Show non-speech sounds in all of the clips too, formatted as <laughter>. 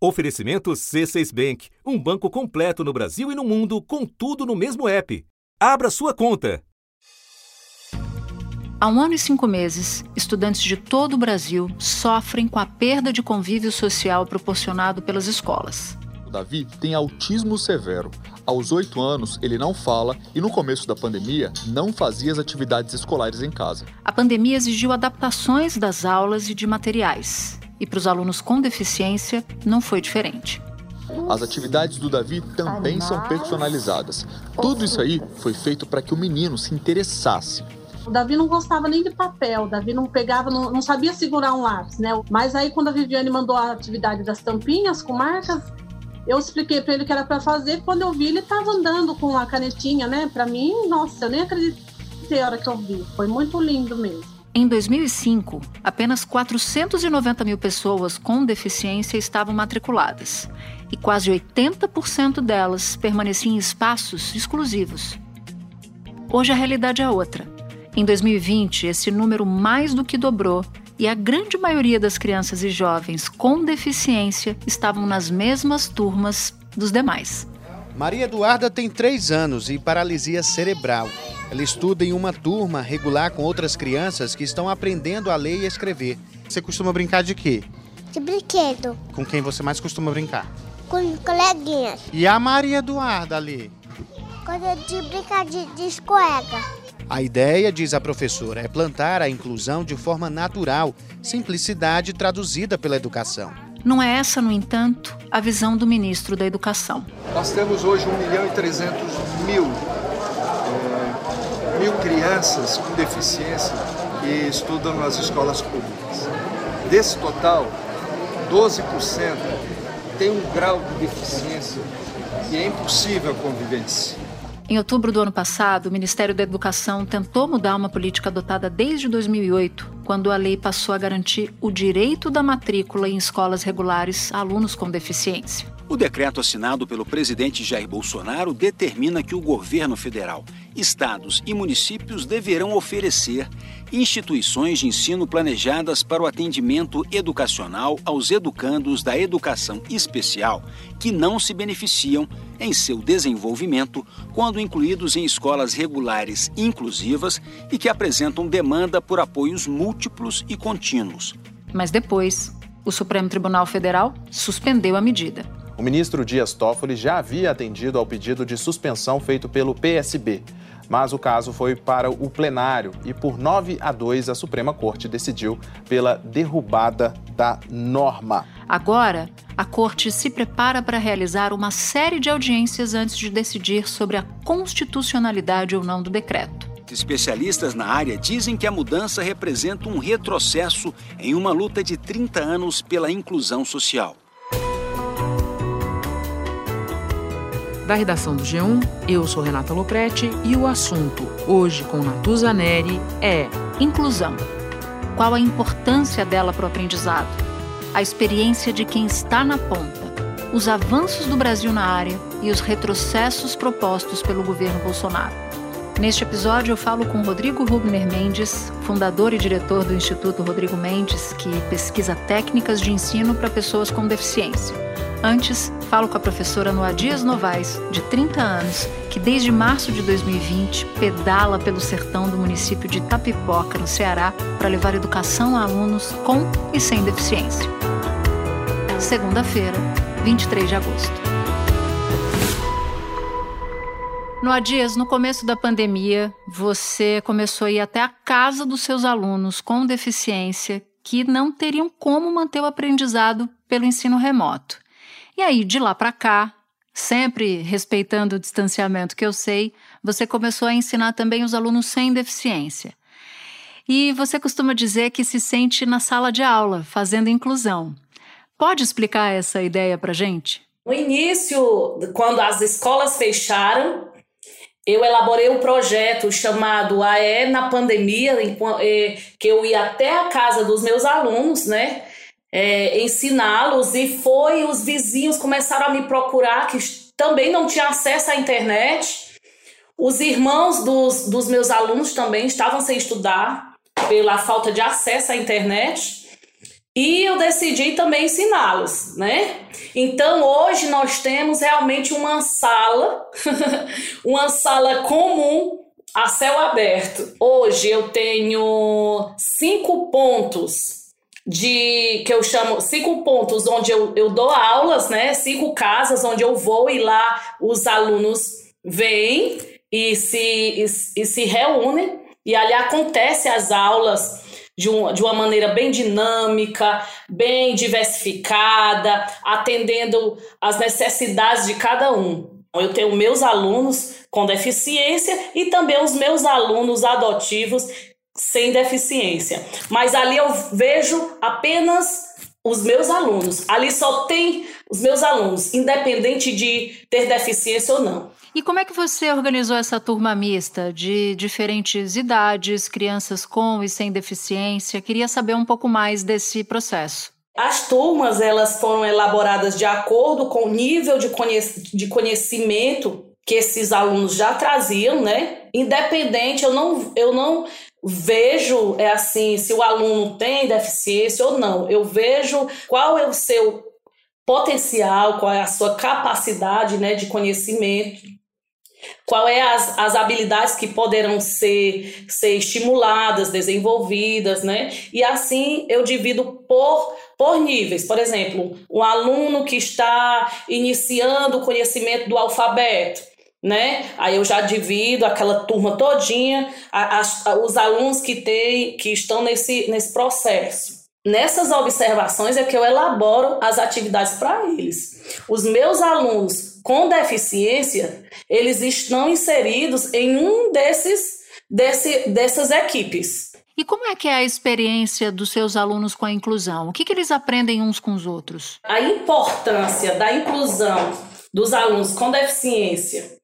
Oferecimento C6 Bank, um banco completo no Brasil e no mundo, com tudo no mesmo app. Abra sua conta. Há um ano e cinco meses, estudantes de todo o Brasil sofrem com a perda de convívio social proporcionado pelas escolas. O Davi tem autismo severo. Aos oito anos, ele não fala e, no começo da pandemia, não fazia as atividades escolares em casa. A pandemia exigiu adaptações das aulas e de materiais. E para os alunos com deficiência, não foi diferente. As atividades do Davi também são personalizadas. Tudo isso aí foi feito para que o menino se interessasse. O Davi não gostava nem de papel, o Davi não pegava, não, não sabia segurar um lápis, né? Mas aí quando a Viviane mandou a atividade das tampinhas com marcas, eu expliquei para ele que era para fazer. Quando eu vi, ele estava andando com a canetinha, né? Para mim, nossa, eu nem acreditei a hora que eu vi. Foi muito lindo mesmo. Em 2005, apenas 490 mil pessoas com deficiência estavam matriculadas e quase 80% delas permaneciam em espaços exclusivos. Hoje a realidade é outra. Em 2020, esse número mais do que dobrou e a grande maioria das crianças e jovens com deficiência estavam nas mesmas turmas dos demais. Maria Eduarda tem três anos e paralisia cerebral. Ela estuda em uma turma regular com outras crianças que estão aprendendo a ler e escrever. Você costuma brincar de quê? De brinquedo. Com quem você mais costuma brincar? Com coleguinhas. E a Maria Eduarda ali? Coisa de brincar de, de escorrega. A ideia, diz a professora, é plantar a inclusão de forma natural, simplicidade traduzida pela educação. Não é essa, no entanto, a visão do ministro da Educação. Nós temos hoje 1 milhão e 300 mil mil crianças com deficiência que estudam nas escolas públicas. Desse total, 12% tem um grau de deficiência que é impossível a convivência. Em outubro do ano passado, o Ministério da Educação tentou mudar uma política adotada desde 2008, quando a lei passou a garantir o direito da matrícula em escolas regulares a alunos com deficiência. O decreto assinado pelo presidente Jair Bolsonaro determina que o governo federal, estados e municípios deverão oferecer instituições de ensino planejadas para o atendimento educacional aos educandos da educação especial que não se beneficiam em seu desenvolvimento quando incluídos em escolas regulares inclusivas e que apresentam demanda por apoios múltiplos e contínuos. Mas depois, o Supremo Tribunal Federal suspendeu a medida. O ministro Dias Toffoli já havia atendido ao pedido de suspensão feito pelo PSB, mas o caso foi para o plenário e por 9 a 2 a Suprema Corte decidiu pela derrubada da norma. Agora, a Corte se prepara para realizar uma série de audiências antes de decidir sobre a constitucionalidade ou não do decreto. Especialistas na área dizem que a mudança representa um retrocesso em uma luta de 30 anos pela inclusão social. Da redação do G1, eu sou Renata Loprete e o assunto, hoje com Natuza Neri, é inclusão. Qual a importância dela para o aprendizado? A experiência de quem está na ponta, os avanços do Brasil na área e os retrocessos propostos pelo governo Bolsonaro. Neste episódio, eu falo com Rodrigo Rubner Mendes, fundador e diretor do Instituto Rodrigo Mendes, que pesquisa técnicas de ensino para pessoas com deficiência. Antes, falo com a professora Noa Dias Novaes, de 30 anos, que desde março de 2020 pedala pelo sertão do município de Tapipoca, no Ceará, para levar educação a alunos com e sem deficiência. Segunda-feira, 23 de agosto. Noa Dias, no começo da pandemia, você começou a ir até a casa dos seus alunos com deficiência que não teriam como manter o aprendizado pelo ensino remoto. E aí, de lá para cá, sempre respeitando o distanciamento que eu sei, você começou a ensinar também os alunos sem deficiência. E você costuma dizer que se sente na sala de aula, fazendo inclusão. Pode explicar essa ideia para gente? No início, quando as escolas fecharam, eu elaborei um projeto chamado AE na pandemia, eh, que eu ia até a casa dos meus alunos, né? é, ensiná-los e foi os vizinhos começaram a me procurar que também não tinha acesso à internet. Os irmãos dos, dos meus alunos também estavam sem estudar pela falta de acesso à internet. E eu decidi também ensiná-los, né? Então hoje nós temos realmente uma sala, <laughs> uma sala comum a céu aberto. Hoje eu tenho cinco pontos de que eu chamo cinco pontos onde eu, eu dou aulas, né? Cinco casas onde eu vou e lá os alunos vêm e se, e, e se reúnem e ali acontece as aulas de, um, de uma maneira bem dinâmica, bem diversificada, atendendo às necessidades de cada um. Eu tenho meus alunos com deficiência e também os meus alunos adotivos sem deficiência. Mas ali eu vejo apenas os meus alunos. Ali só tem os meus alunos, independente de ter deficiência ou não. E como é que você organizou essa turma mista de diferentes idades, crianças com e sem deficiência? Queria saber um pouco mais desse processo. As turmas elas foram elaboradas de acordo com o nível de, conhec de conhecimento que esses alunos já traziam, né? Independente, eu não, eu não vejo é assim se o aluno tem deficiência ou não. Eu vejo qual é o seu potencial, qual é a sua capacidade, né, de conhecimento. Qual é as, as habilidades que poderão ser, ser estimuladas, desenvolvidas, né? E assim eu divido por por níveis. Por exemplo, um aluno que está iniciando o conhecimento do alfabeto né? Aí eu já divido aquela turma todinha, as, os alunos que tem, que estão nesse, nesse processo. Nessas observações é que eu elaboro as atividades para eles. Os meus alunos com deficiência, eles estão inseridos em um desses desse, dessas equipes. E como é que é a experiência dos seus alunos com a inclusão? O que, que eles aprendem uns com os outros? A importância da inclusão dos alunos com deficiência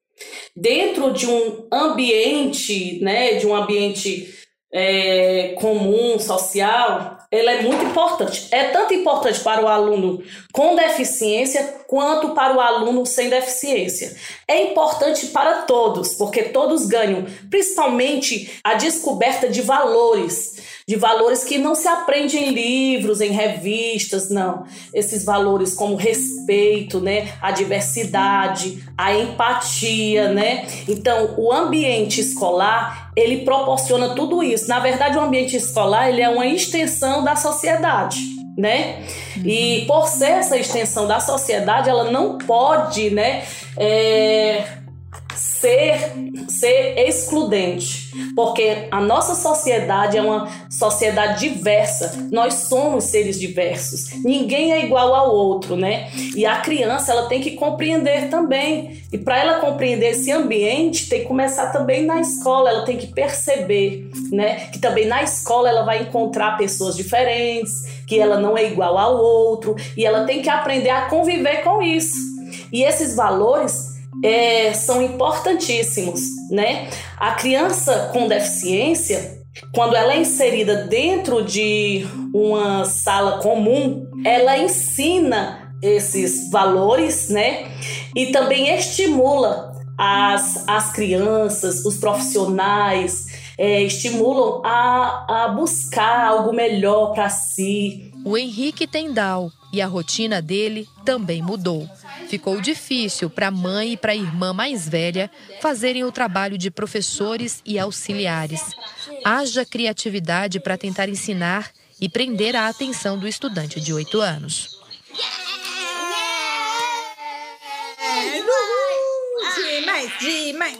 dentro de um ambiente, né, de um ambiente é, comum, social, ela é muito importante. É tanto importante para o aluno com deficiência quanto para o aluno sem deficiência. É importante para todos, porque todos ganham, principalmente a descoberta de valores de valores que não se aprende em livros, em revistas, não. Esses valores como respeito, né, a diversidade, a empatia, né? Então, o ambiente escolar, ele proporciona tudo isso. Na verdade, o ambiente escolar, ele é uma extensão da sociedade né? E por ser essa extensão da sociedade, ela não pode, né, é, ser, ser excludente, porque a nossa sociedade é uma sociedade diversa, nós somos seres diversos, ninguém é igual ao outro, né? E a criança ela tem que compreender também, e para ela compreender esse ambiente, tem que começar também na escola, ela tem que perceber, né? Que também na escola ela vai encontrar pessoas diferentes, que ela não é igual ao outro, e ela tem que aprender a conviver com isso. E esses valores é, são importantíssimos, né? A criança com deficiência, quando ela é inserida dentro de uma sala comum, ela ensina esses valores, né? E também estimula as, as crianças, os profissionais, é, estimulam a, a buscar algo melhor para si. O Henrique Down e a rotina dele também mudou. Ficou difícil para a mãe e para a irmã mais velha fazerem o trabalho de professores e auxiliares. Haja criatividade para tentar ensinar e prender a atenção do estudante de 8 anos.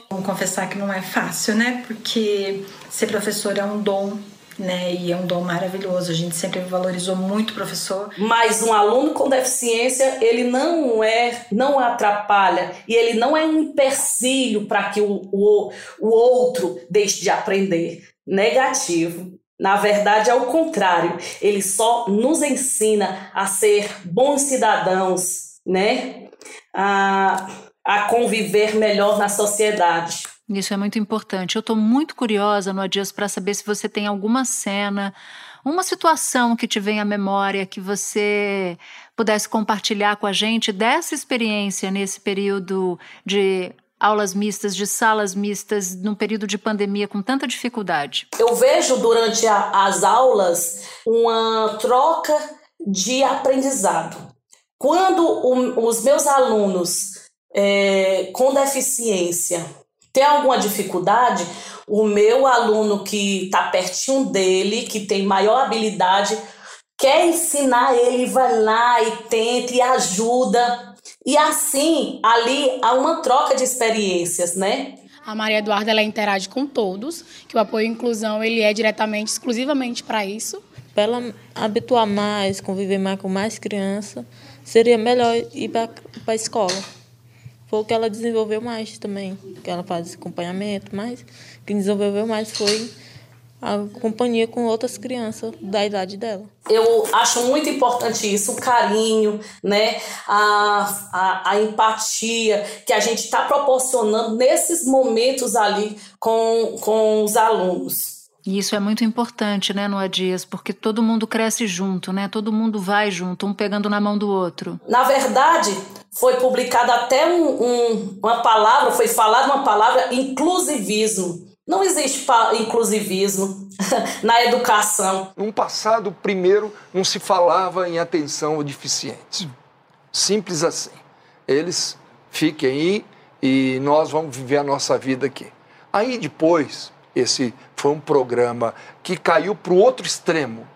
Vamos confessar que não é fácil, né? Porque ser professor é um dom né? E é um dom maravilhoso. A gente sempre valorizou muito o professor. Mas um aluno com deficiência, ele não é, não atrapalha e ele não é um empecilho para que o, o, o outro deixe de aprender. Negativo. Na verdade, é o contrário. Ele só nos ensina a ser bons cidadãos, né? A, a conviver melhor na sociedade. Isso é muito importante. Eu estou muito curiosa no Adias para saber se você tem alguma cena, uma situação que te vem à memória que você pudesse compartilhar com a gente dessa experiência nesse período de aulas mistas, de salas mistas, num período de pandemia com tanta dificuldade? Eu vejo durante a, as aulas uma troca de aprendizado. Quando o, os meus alunos é, com deficiência têm alguma dificuldade, o meu aluno que está pertinho dele, que tem maior habilidade, quer ensinar ele, vai lá e tenta e ajuda. E assim, ali há uma troca de experiências, né? A Maria Eduarda ela interage com todos, que o apoio à inclusão ele é diretamente, exclusivamente para isso. Para ela habituar mais, conviver mais com mais crianças, seria melhor ir para a escola. Foi o que ela desenvolveu mais também, que ela faz acompanhamento, mas que desenvolveu mais foi a companhia com outras crianças da idade dela. Eu acho muito importante isso, o carinho, né? a, a, a empatia que a gente está proporcionando nesses momentos ali com, com os alunos. E isso é muito importante, né, Noa Dias, porque todo mundo cresce junto, né? Todo mundo vai junto, um pegando na mão do outro. Na verdade, foi publicada até um, um, uma palavra, foi falada uma palavra inclusivismo. Não existe inclusivismo <laughs> na educação. No passado, primeiro, não se falava em atenção ao deficiente. Simples assim. Eles fiquem aí e nós vamos viver a nossa vida aqui. Aí depois, esse foi um programa que caiu para o outro extremo,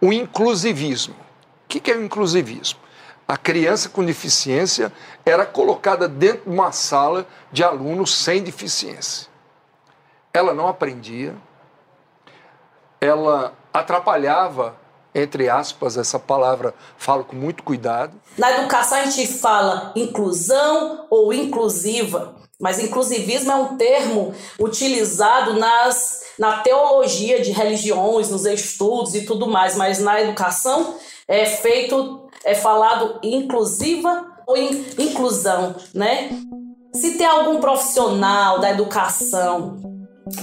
o inclusivismo. O que é o inclusivismo? A criança com deficiência era colocada dentro de uma sala de alunos sem deficiência ela não aprendia, ela atrapalhava, entre aspas, essa palavra falo com muito cuidado. Na educação a gente fala inclusão ou inclusiva, mas inclusivismo é um termo utilizado nas, na teologia de religiões, nos estudos e tudo mais, mas na educação é feito, é falado inclusiva ou in, inclusão, né? Se tem algum profissional da educação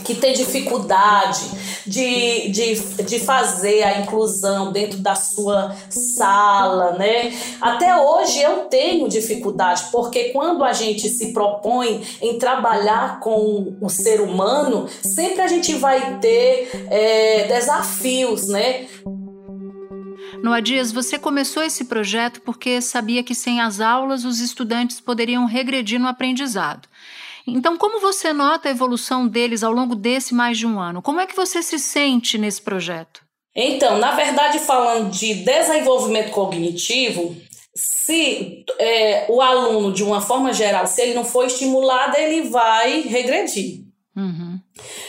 que tem dificuldade de, de, de fazer a inclusão dentro da sua sala, né? Até hoje eu tenho dificuldade, porque quando a gente se propõe em trabalhar com o ser humano, sempre a gente vai ter é, desafios, né? Noa Dias, você começou esse projeto porque sabia que sem as aulas os estudantes poderiam regredir no aprendizado. Então, como você nota a evolução deles ao longo desse mais de um ano? Como é que você se sente nesse projeto? Então, na verdade, falando de desenvolvimento cognitivo, se é, o aluno, de uma forma geral, se ele não for estimulado, ele vai regredir. Uhum.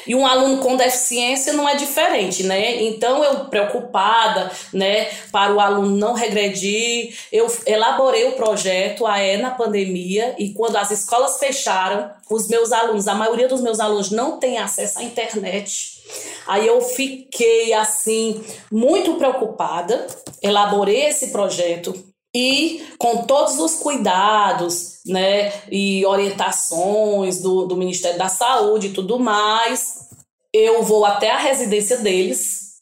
E um aluno com deficiência não é diferente, né? Então, eu preocupada, né, para o aluno não regredir, eu elaborei o projeto AE na pandemia e quando as escolas fecharam, os meus alunos, a maioria dos meus alunos não tem acesso à internet. Aí eu fiquei assim muito preocupada, elaborei esse projeto, e com todos os cuidados né, e orientações do, do Ministério da Saúde e tudo mais, eu vou até a residência deles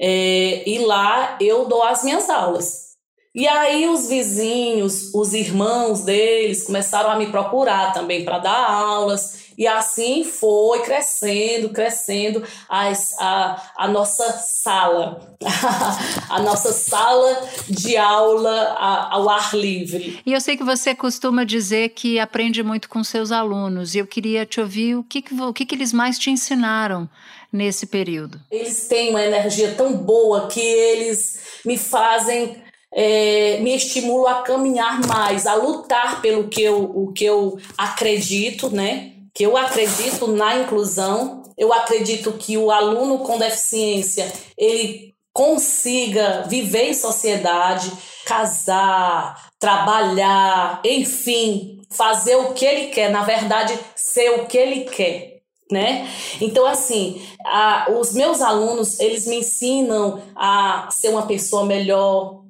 é, e lá eu dou as minhas aulas. E aí os vizinhos, os irmãos deles começaram a me procurar também para dar aulas. E assim foi crescendo, crescendo as, a, a nossa sala, <laughs> a nossa sala de aula a, ao ar livre. E eu sei que você costuma dizer que aprende muito com seus alunos, e eu queria te ouvir o que, que, o que, que eles mais te ensinaram nesse período. Eles têm uma energia tão boa que eles me fazem é, me estimulam a caminhar mais, a lutar pelo que eu, o que eu acredito, né? Que eu acredito na inclusão, eu acredito que o aluno com deficiência ele consiga viver em sociedade, casar, trabalhar, enfim, fazer o que ele quer, na verdade, ser o que ele quer. Né? Então, assim, a, os meus alunos, eles me ensinam a ser uma pessoa melhor,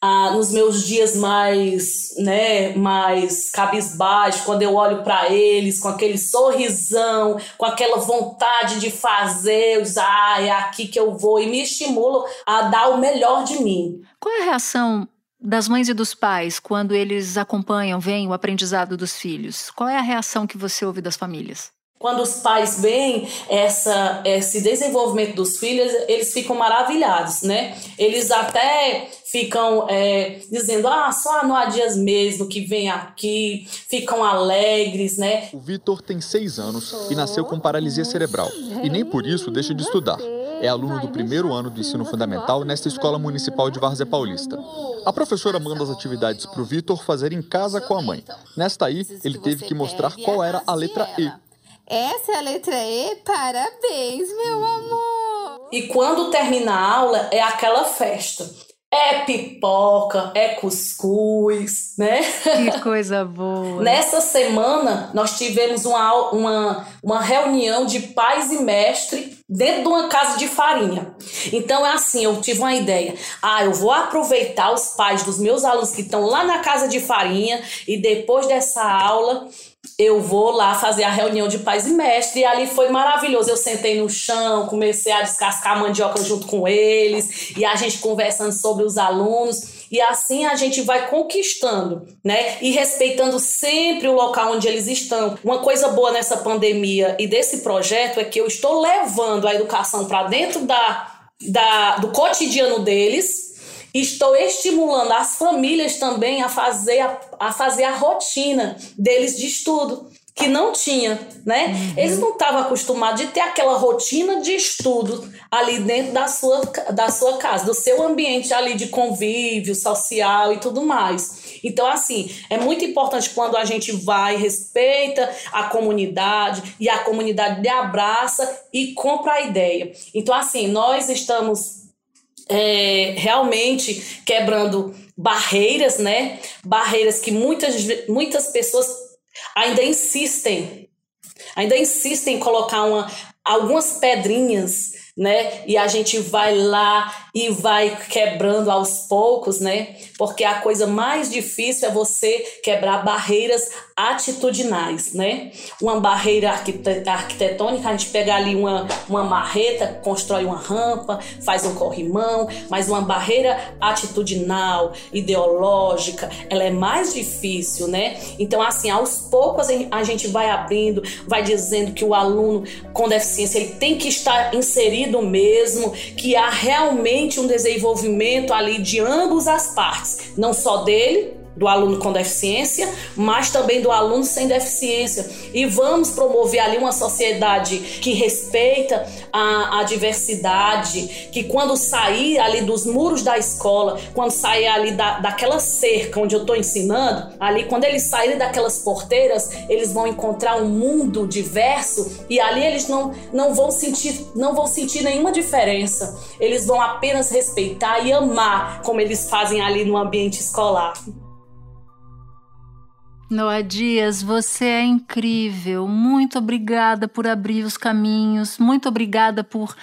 ah, nos meus dias mais, né, mais cabisbaixo, quando eu olho para eles com aquele sorrisão, com aquela vontade de fazer, eu digo, ah, é aqui que eu vou, e me estimulam a dar o melhor de mim. Qual é a reação das mães e dos pais quando eles acompanham, veem o aprendizado dos filhos? Qual é a reação que você ouve das famílias? Quando os pais veem essa, esse desenvolvimento dos filhos, eles ficam maravilhados, né? Eles até ficam é, dizendo, ah, só não há dias mesmo que vem aqui, ficam alegres, né? O Vitor tem seis anos e nasceu com paralisia cerebral e nem por isso deixa de estudar. É aluno do primeiro ano do ensino fundamental nesta escola municipal de Várzea Paulista. A professora manda as atividades para o Vitor fazer em casa com a mãe. Nesta aí, ele teve que mostrar qual era a letra E essa é a letra E? Parabéns, meu amor! E quando termina a aula, é aquela festa. É pipoca, é cuscuz, né? Que coisa boa! Nessa semana, nós tivemos uma, uma, uma reunião de pais e mestre dentro de uma casa de farinha. Então é assim, eu tive uma ideia. Ah, eu vou aproveitar os pais dos meus alunos que estão lá na casa de farinha e depois dessa aula eu vou lá fazer a reunião de pais e mestres, e ali foi maravilhoso. Eu sentei no chão, comecei a descascar a mandioca junto com eles, e a gente conversando sobre os alunos, e assim a gente vai conquistando, né? E respeitando sempre o local onde eles estão. Uma coisa boa nessa pandemia e desse projeto é que eu estou levando a educação para dentro da, da, do cotidiano deles Estou estimulando as famílias também a fazer a, a fazer a rotina deles de estudo que não tinha, né? Uhum. Eles não estavam acostumados de ter aquela rotina de estudo ali dentro da sua, da sua casa, do seu ambiente ali de convívio social e tudo mais. Então, assim, é muito importante quando a gente vai, respeita a comunidade e a comunidade lhe abraça e compra a ideia. Então, assim, nós estamos é, realmente quebrando barreiras, né? Barreiras que muitas, muitas pessoas ainda insistem, ainda insistem em colocar uma, algumas pedrinhas né? E a gente vai lá e vai quebrando aos poucos, né? Porque a coisa mais difícil é você quebrar barreiras atitudinais, né? Uma barreira arquitetônica, a gente pega ali uma, uma marreta, constrói uma rampa, faz um corrimão, mas uma barreira atitudinal, ideológica, ela é mais difícil, né? Então, assim, aos poucos a gente vai abrindo, vai dizendo que o aluno com deficiência ele tem que estar inserido do mesmo, que há realmente um desenvolvimento ali de ambas as partes, não só dele, do aluno com deficiência, mas também do aluno sem deficiência. E vamos promover ali uma sociedade que respeita a, a diversidade, que quando sair ali dos muros da escola, quando sair ali da, daquela cerca onde eu estou ensinando, ali quando eles saírem daquelas porteiras, eles vão encontrar um mundo diverso e ali eles não, não vão sentir não vão sentir nenhuma diferença. Eles vão apenas respeitar e amar como eles fazem ali no ambiente escolar. Noa Dias, você é incrível. Muito obrigada por abrir os caminhos. Muito obrigada por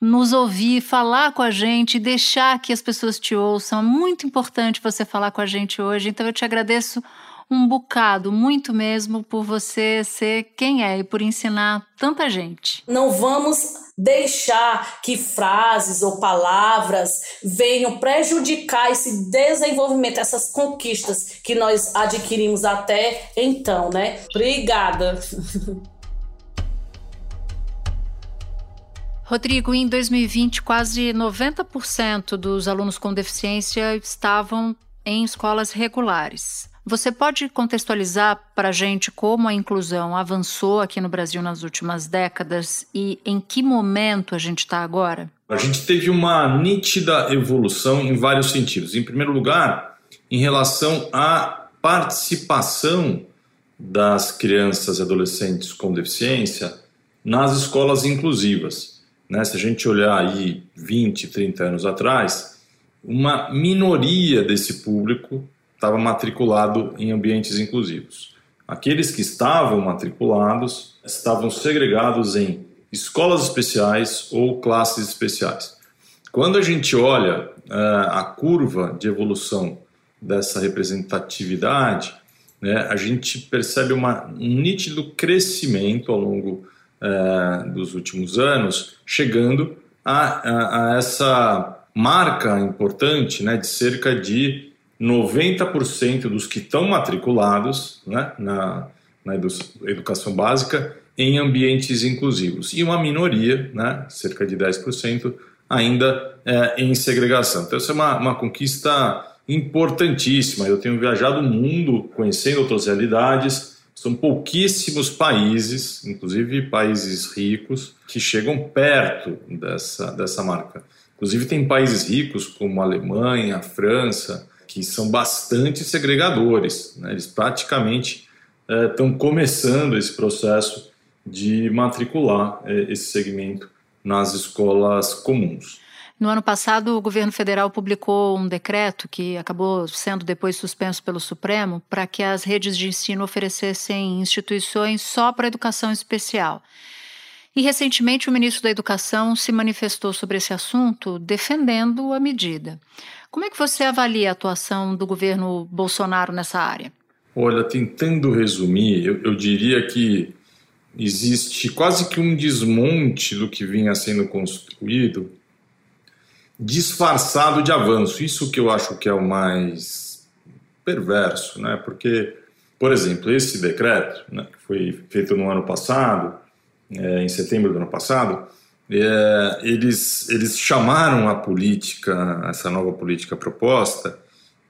nos ouvir, falar com a gente, deixar que as pessoas te ouçam. É muito importante você falar com a gente hoje. Então eu te agradeço um bocado, muito mesmo, por você ser quem é e por ensinar tanta gente. Não vamos deixar que frases ou palavras venham prejudicar esse desenvolvimento, essas conquistas que nós adquirimos até então, né? Obrigada. <laughs> Rodrigo, em 2020, quase 90% dos alunos com deficiência estavam em escolas regulares. Você pode contextualizar para a gente como a inclusão avançou aqui no Brasil nas últimas décadas e em que momento a gente está agora? A gente teve uma nítida evolução em vários sentidos. Em primeiro lugar, em relação à participação das crianças e adolescentes com deficiência nas escolas inclusivas. Né? Se a gente olhar aí 20, 30 anos atrás, uma minoria desse público estava matriculado em ambientes inclusivos. Aqueles que estavam matriculados estavam segregados em escolas especiais ou classes especiais. Quando a gente olha uh, a curva de evolução dessa representatividade, né, a gente percebe uma, um nítido crescimento ao longo uh, dos últimos anos, chegando a, a, a essa marca importante né, de cerca de 90% dos que estão matriculados né, na, na educação básica em ambientes inclusivos. E uma minoria, né, cerca de 10%, ainda é, em segregação. Então, essa é uma, uma conquista importantíssima. Eu tenho viajado o mundo conhecendo outras realidades. São pouquíssimos países, inclusive países ricos, que chegam perto dessa, dessa marca. Inclusive, tem países ricos como a Alemanha, a França, que são bastante segregadores. Né? Eles praticamente estão é, começando esse processo de matricular é, esse segmento nas escolas comuns. No ano passado, o governo federal publicou um decreto que acabou sendo depois suspenso pelo Supremo para que as redes de ensino oferecessem instituições só para educação especial. E recentemente o ministro da Educação se manifestou sobre esse assunto, defendendo a medida. Como é que você avalia a atuação do governo Bolsonaro nessa área? Olha, tentando resumir, eu, eu diria que existe quase que um desmonte do que vinha sendo construído, disfarçado de avanço. Isso que eu acho que é o mais perverso, né? Porque, por exemplo, esse decreto, né, que foi feito no ano passado, é, em setembro do ano passado, é, eles, eles chamaram a política, essa nova política proposta,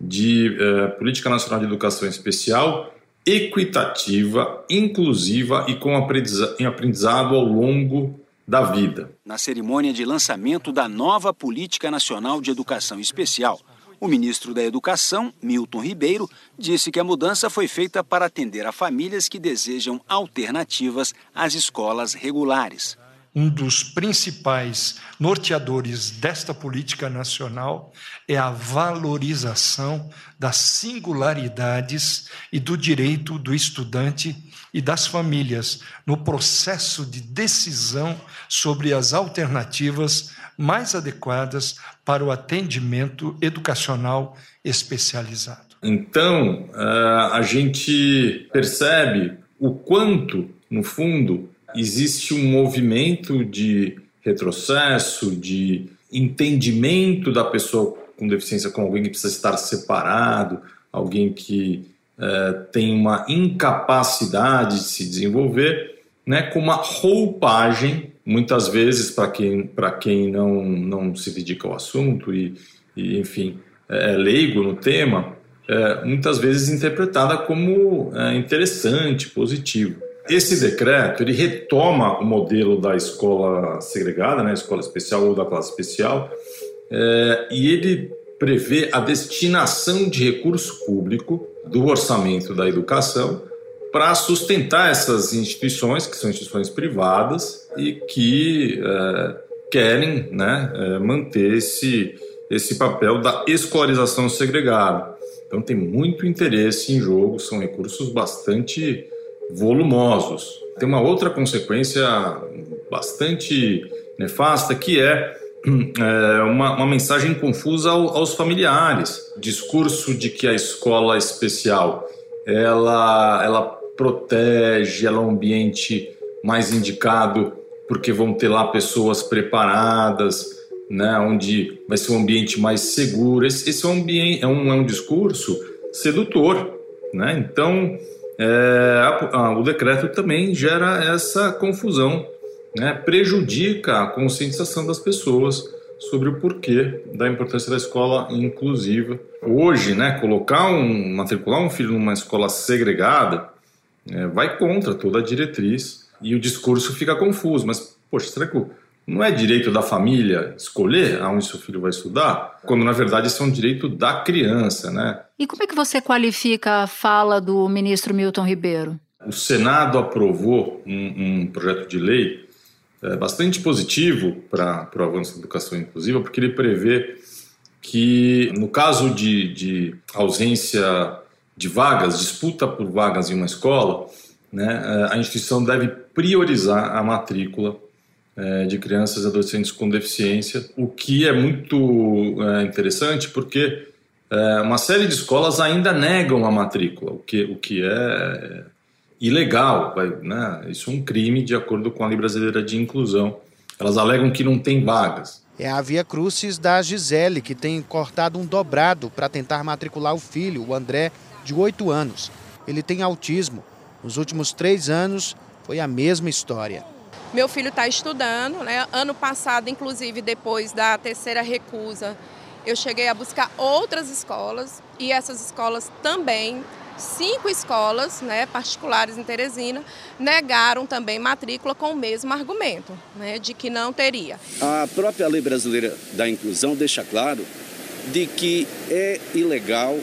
de é, Política Nacional de Educação Especial equitativa, inclusiva e com aprendizado ao longo da vida. Na cerimônia de lançamento da nova Política Nacional de Educação Especial, o ministro da Educação, Milton Ribeiro, disse que a mudança foi feita para atender a famílias que desejam alternativas às escolas regulares um dos principais norteadores desta política nacional é a valorização das singularidades e do direito do estudante e das famílias no processo de decisão sobre as alternativas mais adequadas para o atendimento educacional especializado. Então, eh, a gente percebe o quanto, no fundo, existe um movimento de retrocesso, de entendimento da pessoa com deficiência como alguém que precisa estar separado, alguém que é, tem uma incapacidade de se desenvolver, né, com uma roupagem, muitas vezes, para quem, quem não, não se dedica ao assunto e, e enfim, é, é leigo no tema, é, muitas vezes interpretada como é, interessante, positivo. Esse decreto ele retoma o modelo da escola segregada, né, escola especial ou da classe especial, é, e ele prevê a destinação de recurso público do orçamento da educação para sustentar essas instituições, que são instituições privadas e que é, querem né, é, manter esse, esse papel da escolarização segregada. Então, tem muito interesse em jogo, são recursos bastante volumosos. Tem uma outra consequência bastante nefasta que é, <clears throat> é uma, uma, mensagem confusa ao, aos familiares. Discurso de que a escola especial ela, ela protege, ela é um ambiente mais indicado porque vão ter lá pessoas preparadas, né, onde vai ser um ambiente mais seguro. Esse, esse é, um ambiente, é, um, é um discurso sedutor. Né? Então, é, a, a, o decreto também gera essa confusão, né? prejudica a conscientização das pessoas sobre o porquê da importância da escola inclusiva. Hoje, né, colocar um, matricular um filho numa escola segregada é, vai contra toda a diretriz e o discurso fica confuso. Mas, poxa, será que o não é direito da família escolher aonde seu filho vai estudar, quando na verdade isso é um direito da criança, né? E como é que você qualifica a fala do ministro Milton Ribeiro? O Senado aprovou um, um projeto de lei é, bastante positivo para o avanço da educação inclusiva, porque ele prevê que, no caso de, de ausência de vagas, disputa por vagas em uma escola, né, a instituição deve priorizar a matrícula é, de crianças e adolescentes com deficiência, o que é muito é, interessante porque é, uma série de escolas ainda negam a matrícula, o que, o que é ilegal, vai, né? isso é um crime de acordo com a Lei Brasileira de Inclusão. Elas alegam que não tem vagas. É a Via Crucis da Gisele, que tem cortado um dobrado para tentar matricular o filho, o André, de 8 anos. Ele tem autismo. Nos últimos três anos, foi a mesma história. Meu filho está estudando, né? Ano passado, inclusive, depois da terceira recusa, eu cheguei a buscar outras escolas e essas escolas também cinco escolas né, particulares em Teresina negaram também matrícula com o mesmo argumento, né, de que não teria. A própria lei brasileira da inclusão deixa claro de que é ilegal,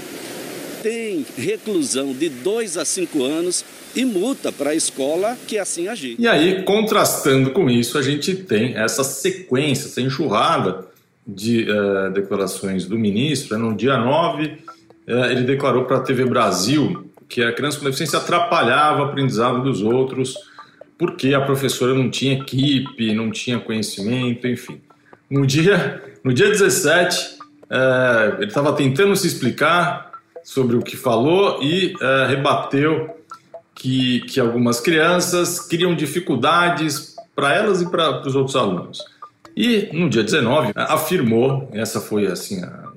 tem reclusão de dois a cinco anos e multa para a escola que assim agir. E aí, contrastando com isso, a gente tem essa sequência, essa enxurrada de uh, declarações do ministro. No dia 9, é, ele declarou para a TV Brasil que a criança com deficiência atrapalhava o aprendizado dos outros porque a professora não tinha equipe, não tinha conhecimento, enfim. No dia, no dia 17, é, ele estava tentando se explicar sobre o que falou e é, rebateu que, que algumas crianças criam dificuldades para elas e para os outros alunos. E no dia 19 afirmou, essa foi assim a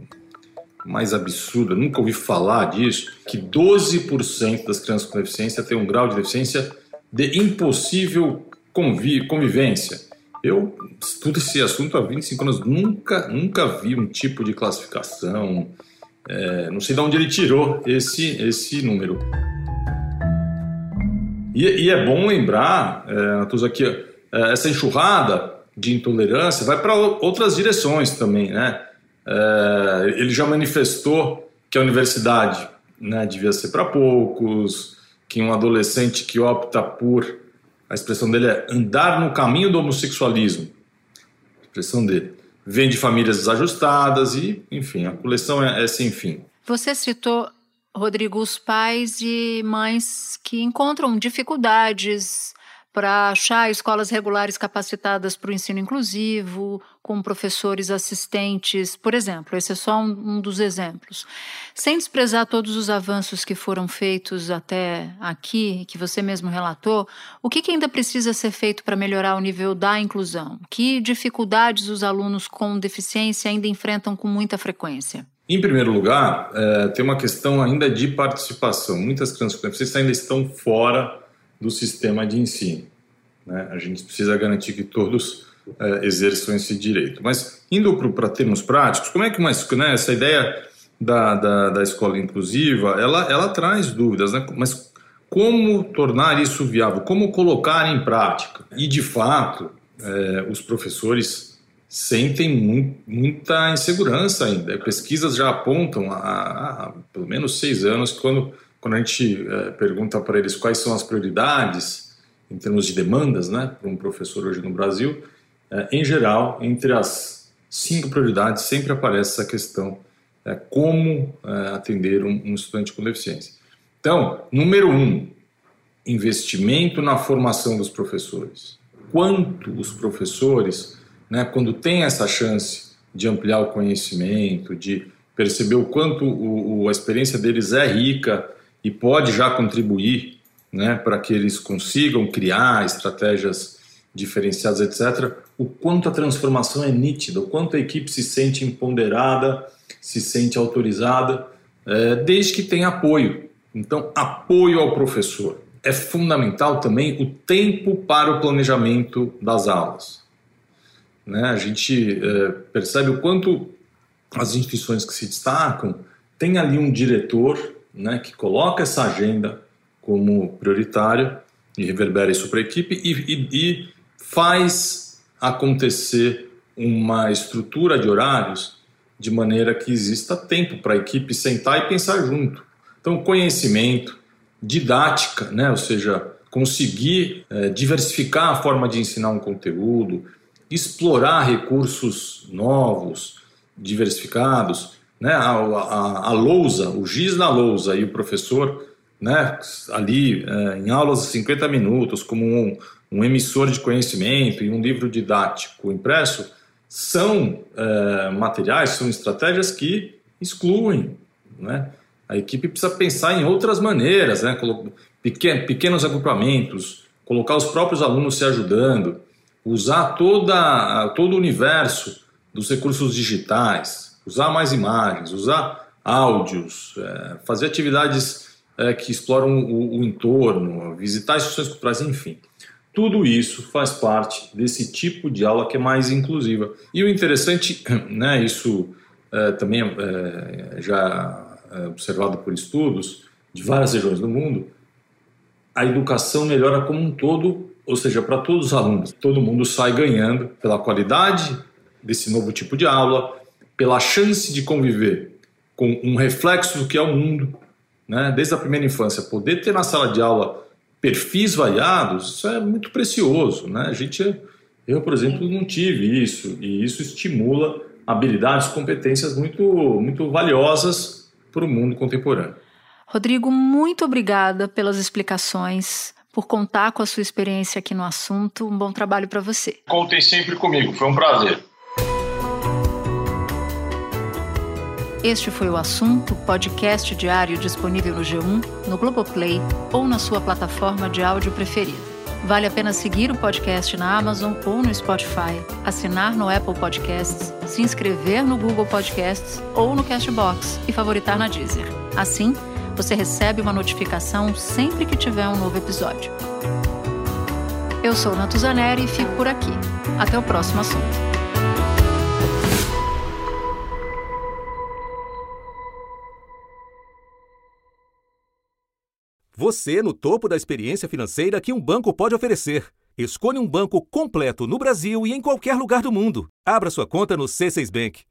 mais absurda, nunca ouvi falar disso, que 12% das crianças com deficiência têm um grau de deficiência de impossível convi convivência. Eu estudo esse assunto há 25 anos, nunca, nunca vi um tipo de classificação, é, não sei de onde ele tirou esse, esse número. E, e é bom lembrar, é, aqui, é, essa enxurrada de intolerância vai para outras direções também, né? É, ele já manifestou que a universidade né, devia ser para poucos, que um adolescente que opta por, a expressão dele é andar no caminho do homossexualismo, a expressão dele, vem de famílias desajustadas e, enfim, a coleção é, é sem fim. Você citou, Rodrigo, os pais e mães que encontram dificuldades para achar escolas regulares capacitadas para o ensino inclusivo, com professores assistentes, por exemplo. Esse é só um, um, dos exemplos. Sem desprezar todos os avanços que foram feitos até aqui, que você mesmo relatou, o que, que ainda precisa ser feito para melhorar o nível da inclusão? Que dificuldades os alunos com deficiência ainda enfrentam com muita frequência? Em primeiro lugar, é, tem uma questão ainda de participação. Muitas crianças ainda estão fora do sistema de ensino. Né? A gente precisa garantir que todos é, exerçam esse direito. Mas, indo para termos práticos, como é que uma, né, essa ideia da, da, da, escola inclusiva, ela, ela traz dúvidas, né? mas como tornar isso viável? Como colocar em prática? E, de fato, é, os professores sentem muito, muita insegurança ainda. Pesquisas já apontam há, há, pelo menos seis anos, quando quando a gente é, pergunta para eles quais são as prioridades em termos de demandas, né, para um professor hoje no Brasil, é, em geral, entre as cinco prioridades sempre aparece essa questão é, como é, atender um, um, estudante com deficiência. Então, número um, investimento na formação dos professores. Quanto os professores, né, quando têm essa chance de ampliar o conhecimento, de perceber o quanto o, o, a experiência deles é rica e pode já contribuir né, para que eles consigam criar estratégias diferenciadas, etc., o quanto a transformação é nítida, o quanto a equipe se sente empoderada, se sente autorizada, é, desde que tenha apoio. Então, apoio ao professor. É fundamental também o tempo para o planejamento das aulas. Né? A gente é, percebe o quanto as instituições que se destacam têm ali um diretor né, que coloca essa agenda como prioritária e reverbera isso para a equipe e, e, e faz acontecer uma estrutura de horários de maneira que exista tempo para a equipe sentar e pensar junto. Então, conhecimento, didática, né? ou seja, conseguir é, diversificar a forma de ensinar um conteúdo, explorar recursos novos, diversificados, né, a, a, a lousa, o giz na lousa e o professor né, ali é, em aulas de 50 minutos, como um, um, emissor de conhecimento e um livro didático impresso, são é, materiais, são estratégias que excluem. Né? A equipe precisa pensar em outras maneiras, né? pequenos agrupamentos, colocar os próprios alunos se ajudando, usar toda, todo o universo dos recursos digitais, usar mais imagens, usar áudios, é, fazer atividades é, que exploram o, o entorno, visitar instituições culturais, enfim. Tudo isso faz parte desse tipo de aula que é mais inclusiva. E o interessante, <clears throat> né, isso é, também é, já é observado por estudos de várias regiões do mundo, a educação melhora como um todo, ou seja, para todos os alunos. Todo mundo sai ganhando pela qualidade desse novo tipo de aula, pela chance de conviver com um reflexo do que é o mundo, né? desde a primeira infância. Poder ter na sala de aula perfis variados, isso é muito precioso. Né? A gente, eu, por exemplo, não tive isso, e isso estimula habilidades, competências muito, muito valiosas para o mundo contemporâneo. Rodrigo, muito obrigada pelas explicações, por contar com a sua experiência aqui no assunto. Um bom trabalho para você. Contem sempre comigo, foi um prazer. Este foi o assunto, podcast diário disponível no G1, no Globoplay ou na sua plataforma de áudio preferida. Vale a pena seguir o podcast na Amazon ou no Spotify, assinar no Apple Podcasts, se inscrever no Google Podcasts ou no Castbox e favoritar na Deezer. Assim, você recebe uma notificação sempre que tiver um novo episódio. Eu sou Natuzaneri e fico por aqui. Até o próximo assunto. Você no topo da experiência financeira que um banco pode oferecer. Escolha um banco completo no Brasil e em qualquer lugar do mundo. Abra sua conta no C6 Bank.